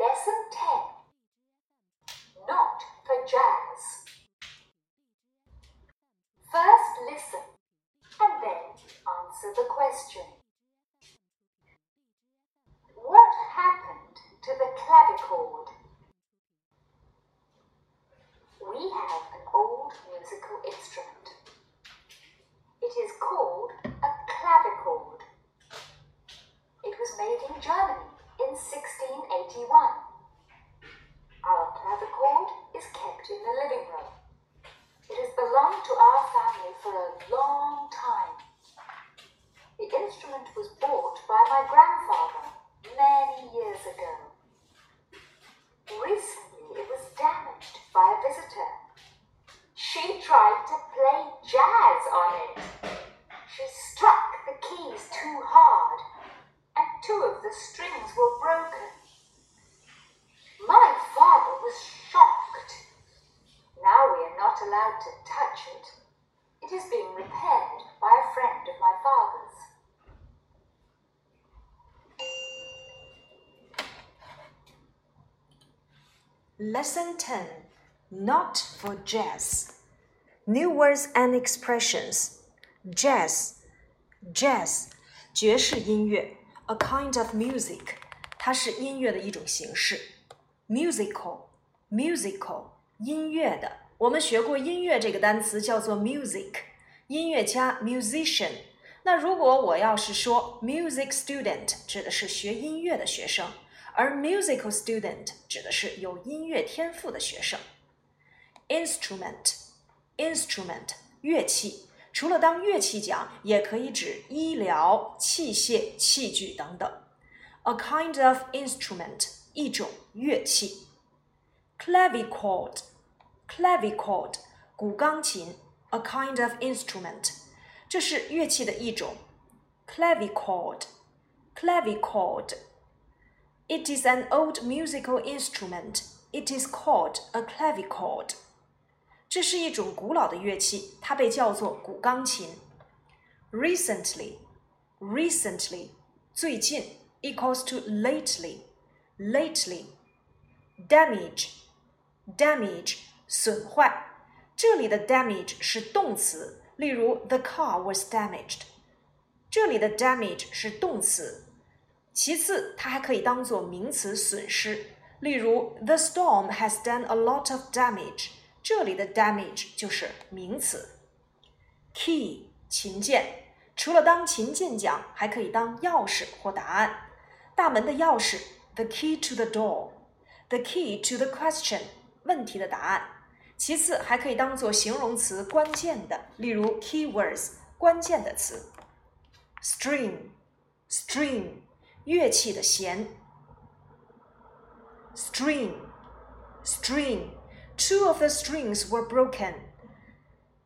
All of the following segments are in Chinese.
Lesson 10 Not for Jazz. First listen and then answer the question. What happened to the clavichord? We have an old musical instrument. It is called a clavichord. It was made in Germany in 1681. Our clavichord is kept in the living room. It has belonged to our family for a long time. The instrument was bought by my grandfather many years ago. Recently, it was damaged by a visitor. She tried to play jazz on it. She struck the keys too hard, and two of the strings were broken. My father was shocked. Now we are not allowed to touch it. It is being repaired by a friend of my father's. Lesson 10 Not for Jazz. New words and expressions. Jazz, jazz, 爵士音乐，a kind of music，它是音乐的一种形式。Musical, musical，音乐的。 我们学过音乐这个单词叫做 music，音乐家 musician。那如果我要是说 music student，指的是学音乐的学生。而 musical student 指的是有音乐天赋的学生。instrument，instrument 乐器，除了当乐器讲，也可以指医疗器械、器具等等。A kind of instrument 一种乐器，clavichord。clavichord，clavichord 古钢琴，a kind of instrument 这是乐器的一种。clavichord，clavichord It is an old musical instrument. It is called a clavichord. 这是一种古老的乐器，它被叫做古钢琴。Recently, recently，最近，equals to lately, lately. Damage, damage， 损坏。这里的 damage 是动词，例如 the car was damaged。这里的 damage 是动词。其次，它还可以当做名词损失，例如 The storm has done a lot of damage。这里的 damage 就是名词。Key 琴键，除了当琴键讲，还可以当钥匙或答案。大门的钥匙，the key to the door，the key to the question，问题的答案。其次，还可以当做形容词关键的，例如 keywords 关键的词。String，string。乐器的弦，string，string，two of the strings were broken。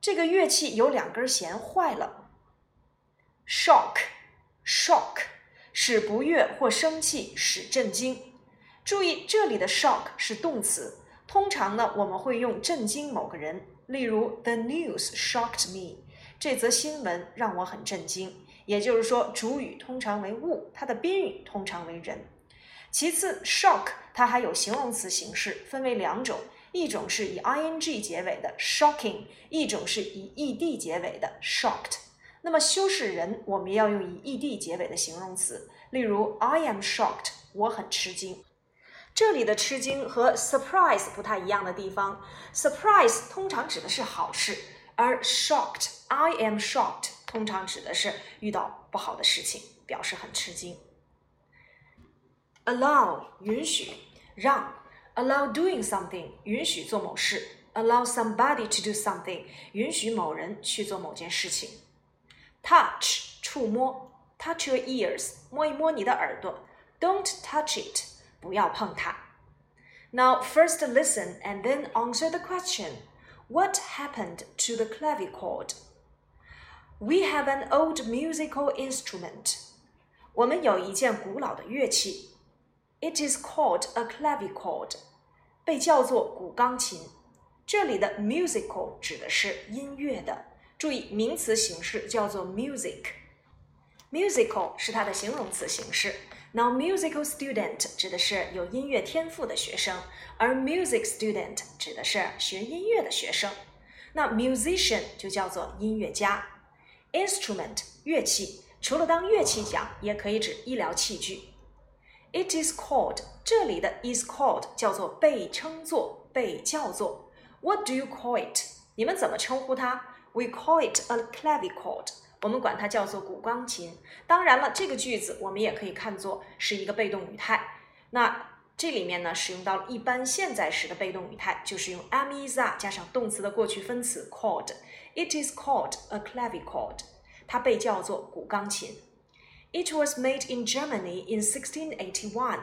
这个乐器有两根弦坏了。shock，shock，使不悦或生气，使震惊。注意这里的 shock 是动词，通常呢我们会用震惊某个人，例如 The news shocked me，这则新闻让我很震惊。也就是说，主语通常为物，它的宾语通常为人。其次，shock 它还有形容词形式，分为两种，一种是以 ing 结尾的 shocking，一种是以 ed 结尾的 shocked。那么修饰人，我们要用以 ed 结尾的形容词，例如 I am shocked，我很吃惊。这里的吃惊和 surprise 不太一样的地方，surprise 通常指的是好事，而 shocked，I am shocked。通常指的是遇到不好的事情，表示很吃惊。Allow 允许，让；allow doing something 允许做某事；allow somebody to do something 允许某人去做某件事情。Touch 触摸，touch your ears 摸一摸你的耳朵；don't touch it 不要碰它。Now first listen and then answer the question: What happened to the clavichord? We have an old musical instrument. 我们有一件古老的乐器。It is called a clavichord. 被叫做古钢琴。这里的 musical 指的是音乐的。注意名词形式叫做 music。musical 是它的形容词形式。 Now, musical student 指的是有音乐天赋的学生，而 music student 指的是学音乐的学生。那 musician 就叫做音乐家。Instrument 乐器，除了当乐器讲，也可以指医疗器具。It is called 这里的 is called 叫做被称作、被叫做。What do you call it？你们怎么称呼它？We call it a clavichord。 我们管它叫做古钢琴。当然了，这个句子我们也可以看作是一个被动语态。那这里面呢，使用到了一般现在时的被动语态，就是用 am is are 加上动词的过去分词 called。It is called a clavichord。它被叫做古钢琴。It was made in Germany in 1681。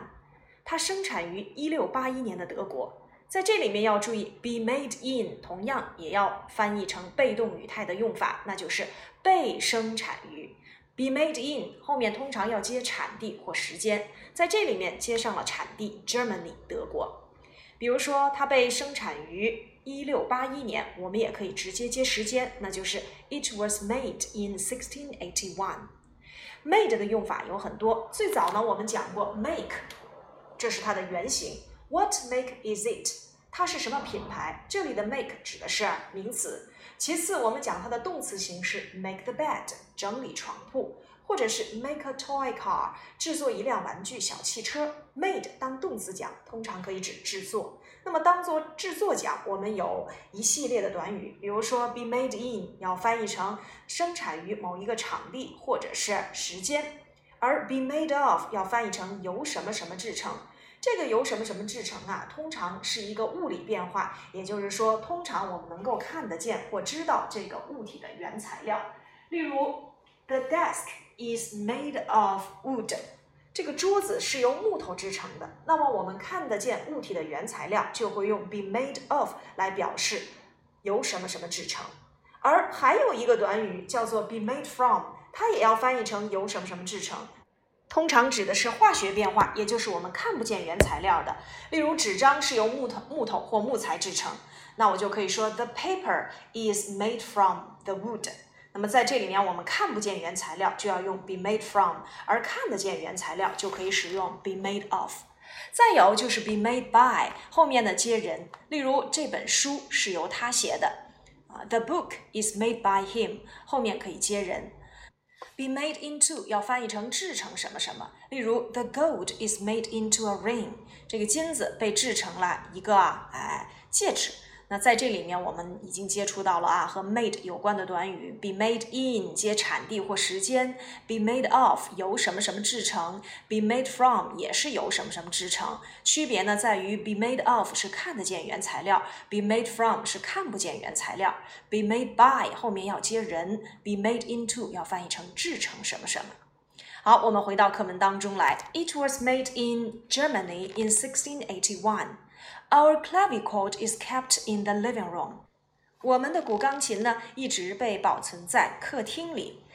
它生产于1681年的德国。在这里面要注意，be made in 同样也要翻译成被动语态的用法，那就是被生产于。be made in 后面通常要接产地或时间，在这里面接上了产地 Germany 德国。比如说，它被生产于一六八一年，我们也可以直接接时间，那就是 It was made in sixteen eighty one。made 的用法有很多，最早呢我们讲过 make，这是它的原型。What make is it？它是什么品牌？这里的 make 指的是名词。其次，我们讲它的动词形式，make the bed，整理床铺，或者是 make a toy car，制作一辆玩具小汽车。made 当动词讲，通常可以指制作。那么当做制作讲，我们有一系列的短语，比如说 be made in，要翻译成生产于某一个场地或者是时间，而 be made of 要翻译成由什么什么制成。这个由什么什么制成啊？通常是一个物理变化，也就是说，通常我们能够看得见或知道这个物体的原材料。例如，The desk is made of wood。这个桌子是由木头制成的。那么我们看得见物体的原材料，就会用 be made of 来表示由什么什么制成。而还有一个短语叫做 be made from，它也要翻译成由什么什么制成。通常指的是化学变化，也就是我们看不见原材料的。例如，纸张是由木头、木头或木材制成，那我就可以说 The paper is made from the wood。那么在这里面，我们看不见原材料，就要用 be made from；而看得见原材料，就可以使用 be made of。再有就是 be made by，后面的接人。例如，这本书是由他写的，啊，The book is made by him，后面可以接人。Be made into 要翻译成制成什么什么，例如 the gold is made into a ring，这个金子被制成了一个哎戒指。那在这里面，我们已经接触到了啊，和 made 有关的短语，be made in 接产地或时间，be made of 由什么什么制成，be made from 也是由什么什么制成。区别呢在于，be made of 是看得见原材料，be made from 是看不见原材料。be made by 后面要接人，be made into 要翻译成制成什么什么。好，我们回到课文当中来。It was made in Germany in 1681. Our clavichord is kept in the living room. 我们的古钢琴呢，一直被保存在客厅里。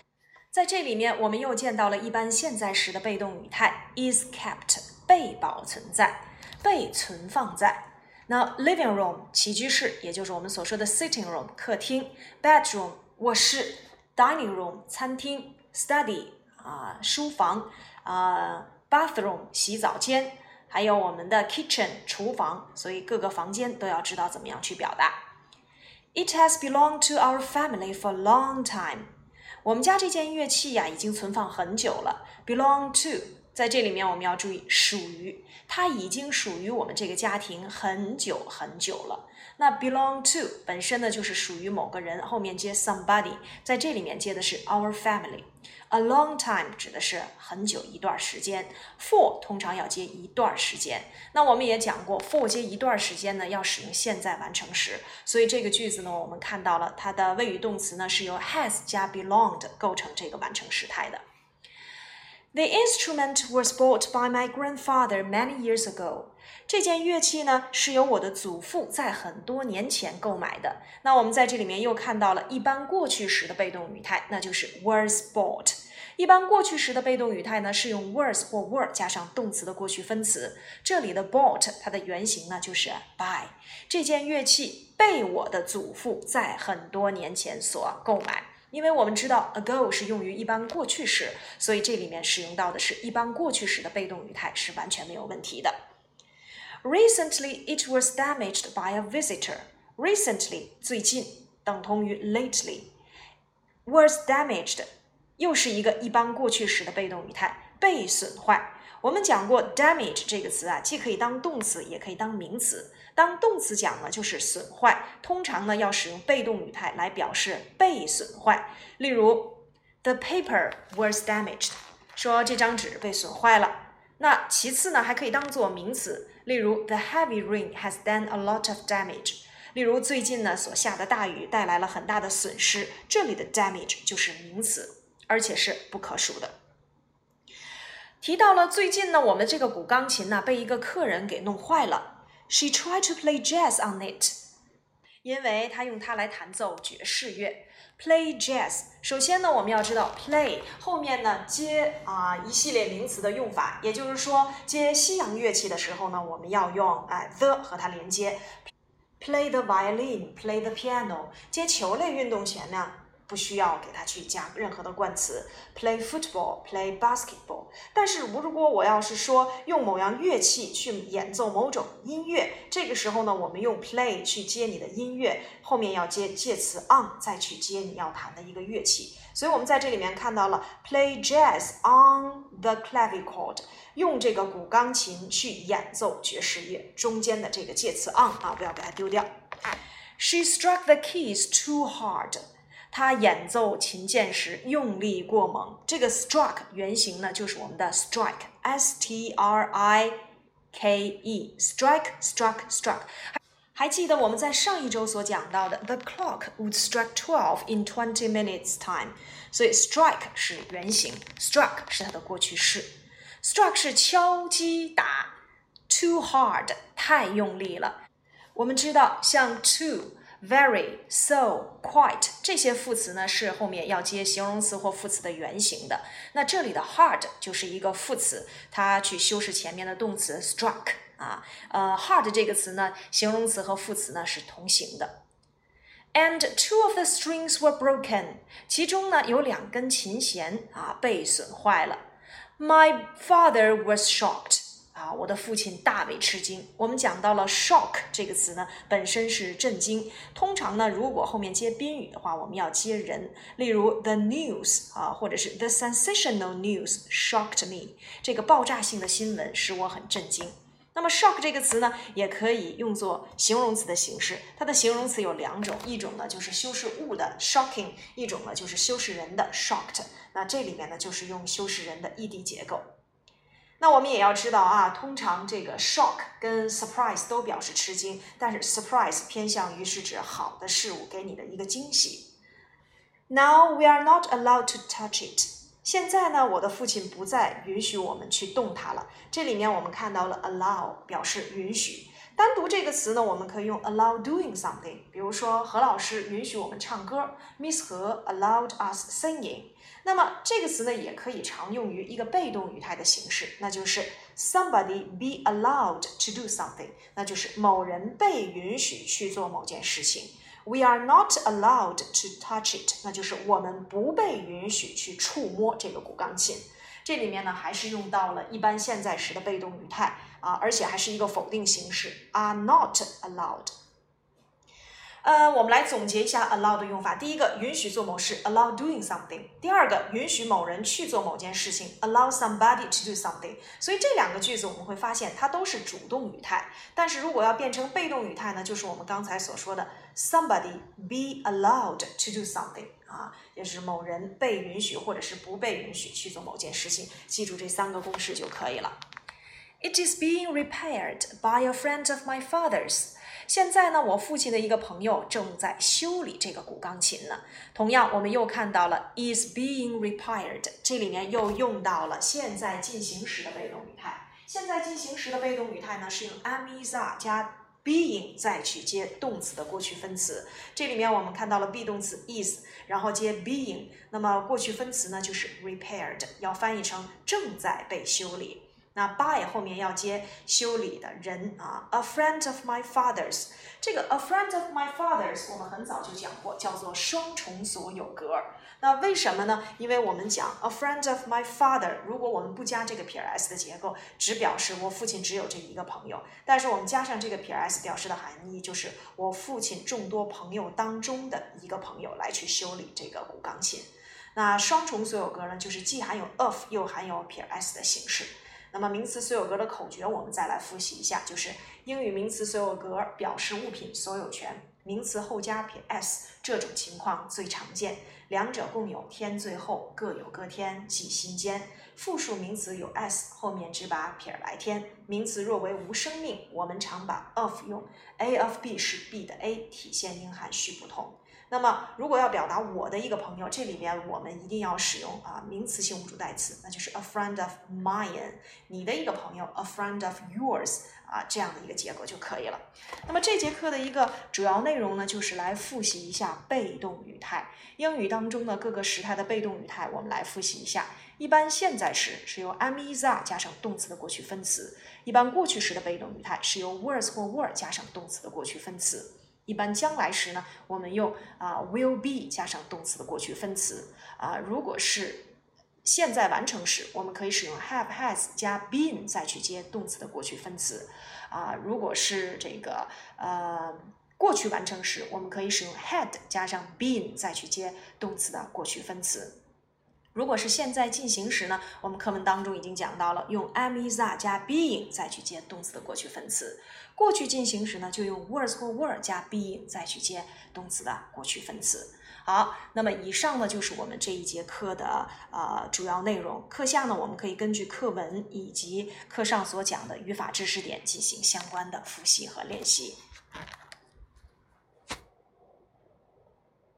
在这里面，我们又见到了一般现在时的被动语态 is kept，被保存在，被存放在。那 living room 起居室，也就是我们所说的 sitting room 客厅，bedroom 卧室，dining room 餐厅，study 啊书房啊，bathroom 洗澡间。还有我们的 kitchen 厨房，所以各个房间都要知道怎么样去表达。It has belonged to our family for a long time。我们家这件乐器呀，已经存放很久了。Belong to 在这里面我们要注意属于，它已经属于我们这个家庭很久很久了。那 belong to 本身呢就是属于某个人，后面接 somebody，在这里面接的是 our family。A long time 指的是很久一段时间，for 通常要接一段时间。那我们也讲过，for 接一段时间呢，要使用现在完成时。所以这个句子呢，我们看到了它的谓语动词呢是由 has 加 belonged 构成这个完成时态的。The instrument was bought by my grandfather many years ago. 这件乐器呢，是由我的祖父在很多年前购买的。那我们在这里面又看到了一般过去时的被动语态，那就是 was bought。一般过去时的被动语态呢，是用 was 或 were 加上动词的过去分词。这里的 bought 它的原型呢就是 buy。这件乐器被我的祖父在很多年前所购买。因为我们知道 ago 是用于一般过去时，所以这里面使用到的是一般过去时的被动语态是完全没有问题的。Recently, it was damaged by a visitor. Recently 最近等同于 lately。was damaged 又是一个一般过去时的被动语态，被损坏。我们讲过 damage 这个词啊，既可以当动词，也可以当名词。当动词讲呢，就是损坏，通常呢要使用被动语态来表示被损坏。例如，The paper was damaged，说这张纸被损坏了。那其次呢，还可以当做名词，例如，The heavy rain has done a lot of damage。例如，最近呢所下的大雨带来了很大的损失，这里的 damage 就是名词，而且是不可数的。提到了最近呢，我们这个古钢琴呢被一个客人给弄坏了。She tried to play jazz on it，因为她用它来弹奏爵士乐。Play jazz，首先呢，我们要知道 play 后面呢接啊一系列名词的用法，也就是说接西洋乐器的时候呢，我们要用哎 the 和它连接。Play the violin，play the piano，接球类运动前呢。不需要给它去加任何的冠词，play football，play basketball。但是如果我要是说用某样乐器去演奏某种音乐，这个时候呢，我们用 play 去接你的音乐，后面要接介词 on，再去接你要弹的一个乐器。所以我们在这里面看到了 play jazz on the clavichord，用这个古钢琴去演奏爵士乐，中间的这个介词 on 啊，不要给它丢掉。She struck the keys too hard. 他演奏琴键时用力过猛，这个 struck 原型呢就是我们的 strike，s t r i k e，strike struck struck。还记得我们在上一周所讲到的，the clock would strike twelve in twenty minutes time。所以 strike 是原型，struck 是它的过去式，struck 是敲击打，too hard 太用力了。我们知道像 too。very, so, quite 这些副词呢是后面要接形容词或副词的原形的。那这里的 hard 就是一个副词，它去修饰前面的动词 struck 啊。呃，hard 这个词呢，形容词和副词呢是同形的。And two of the strings were broken，其中呢有两根琴弦啊被损坏了。My father was shocked。 啊，我的父亲大为吃惊。我们讲到了 shock 这个词呢，本身是震惊。通常呢，如果后面接宾语的话，我们要接人。例如 the news 啊，或者是 the sensational news shocked me。这个爆炸性的新闻使我很震惊。那么 shock 这个词呢，也可以用作形容词的形式。它的形容词有两种，一种呢就是修饰物的 shocking，一种呢就是修饰人的 shocked。那这里面呢就是用修饰人的 ed 结构。那我们也要知道啊，通常这个 shock 跟 surprise 都表示吃惊，但是 surprise 偏向于是指好的事物给你的一个惊喜。Now we are not allowed to touch it。现在呢，我的父亲不再允许我们去动它了。这里面我们看到了 allow 表示允许。单独这个词呢，我们可以用 allow doing something。比如说何老师允许我们唱歌，Miss 何 allowed us singing。那么这个词呢，也可以常用于一个被动语态的形式，那就是 somebody be allowed to do something，那就是某人被允许去做某件事情。We are not allowed to touch it，那就是我们不被允许去触摸这个古钢琴。这里面呢，还是用到了一般现在时的被动语态啊，而且还是一个否定形式，are not allowed。呃，我们来总结一下 allow 的用法。第一个，允许做某事，allow doing something；第二个，允许某人去做某件事情，allow somebody to do something。所以这两个句子我们会发现，它都是主动语态。但是如果要变成被动语态呢，就是我们刚才所说的 somebody be allowed to do something 啊，也是某人被允许或者是不被允许去做某件事情。记住这三个公式就可以了。It is being repaired by a friend of my father's。现在呢，我父亲的一个朋友正在修理这个古钢琴呢。同样，我们又看到了 is being repaired，这里面又用到了现在进行时的被动语态。现在进行时的被动语态呢，是用 am is are 加 being 再去接动词的过去分词。这里面我们看到了 be 动词 is，然后接 being，那么过去分词呢就是 repaired，要翻译成正在被修理。那 by 后面要接修理的人啊，a friend of my father's。这个 a friend of my father's 我们很早就讲过，叫做双重所有格。那为什么呢？因为我们讲 a friend of my father，如果我们不加这个撇 s 的结构，只表示我父亲只有这一个朋友。但是我们加上这个撇 s，表示的含义就是我父亲众多朋友当中的一个朋友来去修理这个古钢琴。那双重所有格呢，就是既含有 of 又含有撇 s 的形式。那么名词所有格的口诀，我们再来复习一下，就是英语名词所有格表示物品所有权，名词后加撇 s，这种情况最常见，两者共有添最后，各有各添，记心间。复数名词有 s，后面只把撇来添。名词若为无生命，我们常把 of 用，a of b 是 b 的 a，体现英含序不同。那么，如果要表达我的一个朋友，这里边我们一定要使用啊名词性物主代词，那就是 a friend of mine。你的一个朋友，a friend of yours 啊这样的一个结构就可以了。那么这节课的一个主要内容呢，就是来复习一下被动语态。英语当中的各个时态的被动语态，我们来复习一下。一般现在时是由 am is are 加上动词的过去分词；一般过去时的被动语态是由 was 或 were 加上动词的过去分词。一般将来时呢，我们用啊 will be 加上动词的过去分词啊。如果是现在完成时，我们可以使用 have has 加 been 再去接动词的过去分词啊。如果是这个呃过去完成时，我们可以使用 had 加上 been 再去接动词的过去分词。如果是现在进行时呢，我们课文当中已经讲到了，用 am is are 加 being 再去接动词的过去分词。过去进行时呢，就用 was 或 were 加 being 再去接动词的过去分词。好，那么以上呢就是我们这一节课的呃主要内容。课下呢，我们可以根据课文以及课上所讲的语法知识点进行相关的复习和练习。